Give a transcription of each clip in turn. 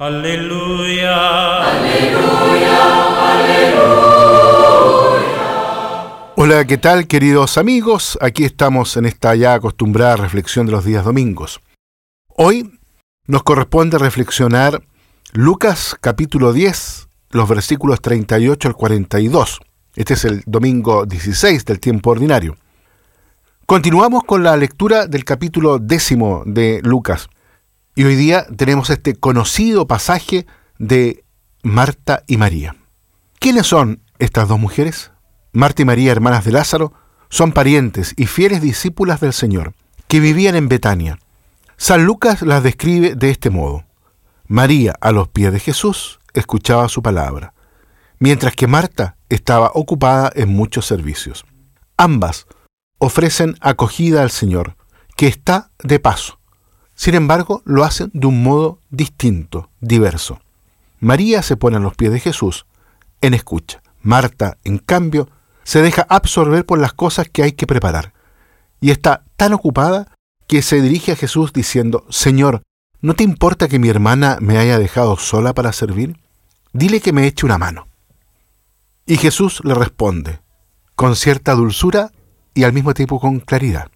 Aleluya. Aleluya. Aleluya. Hola, ¿qué tal queridos amigos? Aquí estamos en esta ya acostumbrada reflexión de los días domingos. Hoy nos corresponde reflexionar Lucas capítulo 10, los versículos 38 al 42. Este es el domingo 16 del tiempo ordinario. Continuamos con la lectura del capítulo décimo de Lucas. Y hoy día tenemos este conocido pasaje de Marta y María. ¿Quiénes son estas dos mujeres? Marta y María, hermanas de Lázaro, son parientes y fieles discípulas del Señor, que vivían en Betania. San Lucas las describe de este modo. María, a los pies de Jesús, escuchaba su palabra, mientras que Marta estaba ocupada en muchos servicios. Ambas ofrecen acogida al Señor, que está de paso sin embargo, lo hacen de un modo distinto, diverso. María se pone a los pies de Jesús en escucha. Marta, en cambio, se deja absorber por las cosas que hay que preparar. Y está tan ocupada que se dirige a Jesús diciendo, Señor, ¿no te importa que mi hermana me haya dejado sola para servir? Dile que me eche una mano. Y Jesús le responde, con cierta dulzura y al mismo tiempo con claridad,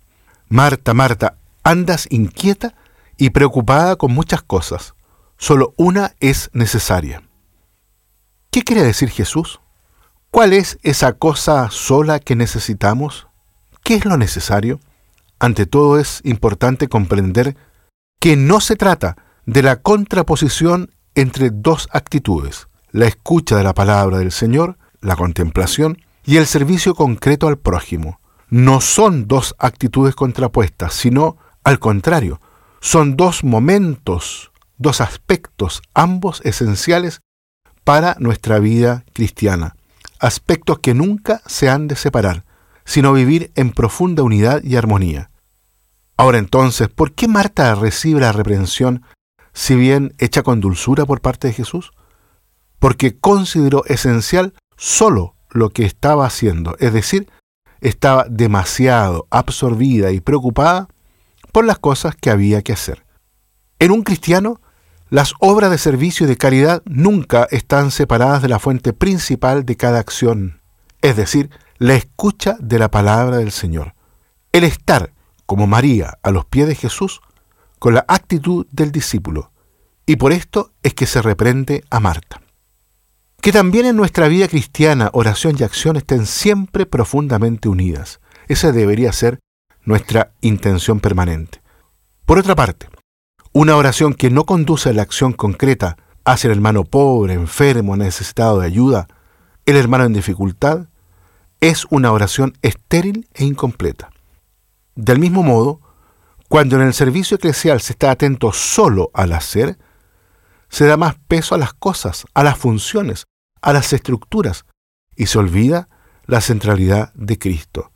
Marta, Marta, ¿andas inquieta y preocupada con muchas cosas. Solo una es necesaria. ¿Qué quiere decir Jesús? ¿Cuál es esa cosa sola que necesitamos? ¿Qué es lo necesario? Ante todo es importante comprender que no se trata de la contraposición entre dos actitudes, la escucha de la palabra del Señor, la contemplación, y el servicio concreto al prójimo. No son dos actitudes contrapuestas, sino al contrario, son dos momentos, dos aspectos, ambos esenciales para nuestra vida cristiana. Aspectos que nunca se han de separar, sino vivir en profunda unidad y armonía. Ahora entonces, ¿por qué Marta recibe la reprensión si bien hecha con dulzura por parte de Jesús? Porque consideró esencial solo lo que estaba haciendo, es decir, estaba demasiado absorbida y preocupada por las cosas que había que hacer. En un cristiano, las obras de servicio y de caridad nunca están separadas de la fuente principal de cada acción, es decir, la escucha de la palabra del Señor. El estar, como María, a los pies de Jesús, con la actitud del discípulo. Y por esto es que se reprende a Marta. Que también en nuestra vida cristiana oración y acción estén siempre profundamente unidas. Esa debería ser nuestra intención permanente. Por otra parte, una oración que no conduce a la acción concreta hacia el hermano pobre, enfermo, necesitado de ayuda, el hermano en dificultad, es una oración estéril e incompleta. Del mismo modo, cuando en el servicio eclesial se está atento solo al hacer, se da más peso a las cosas, a las funciones, a las estructuras, y se olvida la centralidad de Cristo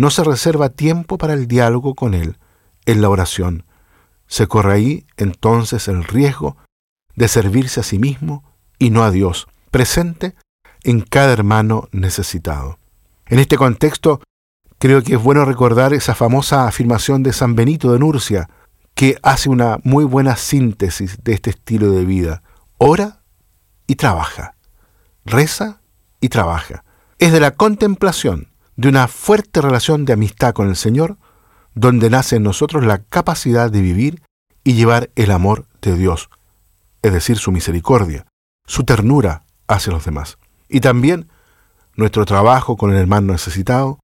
no se reserva tiempo para el diálogo con Él en la oración. Se corre ahí entonces el riesgo de servirse a sí mismo y no a Dios, presente en cada hermano necesitado. En este contexto, creo que es bueno recordar esa famosa afirmación de San Benito de Nurcia, que hace una muy buena síntesis de este estilo de vida. Ora y trabaja. Reza y trabaja. Es de la contemplación, de una fuerte relación de amistad con el Señor, donde nace en nosotros la capacidad de vivir y llevar el amor de Dios, es decir, su misericordia, su ternura hacia los demás. Y también nuestro trabajo con el hermano necesitado,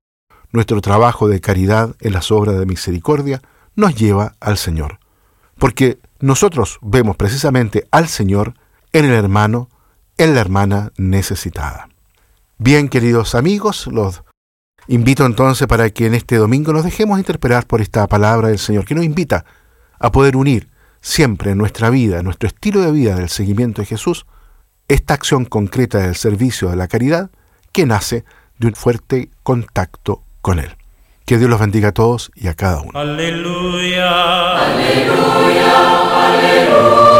nuestro trabajo de caridad en las obras de misericordia, nos lleva al Señor. Porque nosotros vemos precisamente al Señor en el hermano, en la hermana necesitada. Bien, queridos amigos, los Invito entonces para que en este domingo nos dejemos interpelar por esta palabra del Señor, que nos invita a poder unir siempre en nuestra vida, en nuestro estilo de vida del seguimiento de Jesús, esta acción concreta del servicio de la caridad que nace de un fuerte contacto con Él. Que Dios los bendiga a todos y a cada uno. Aleluya. Aleluya. Aleluya.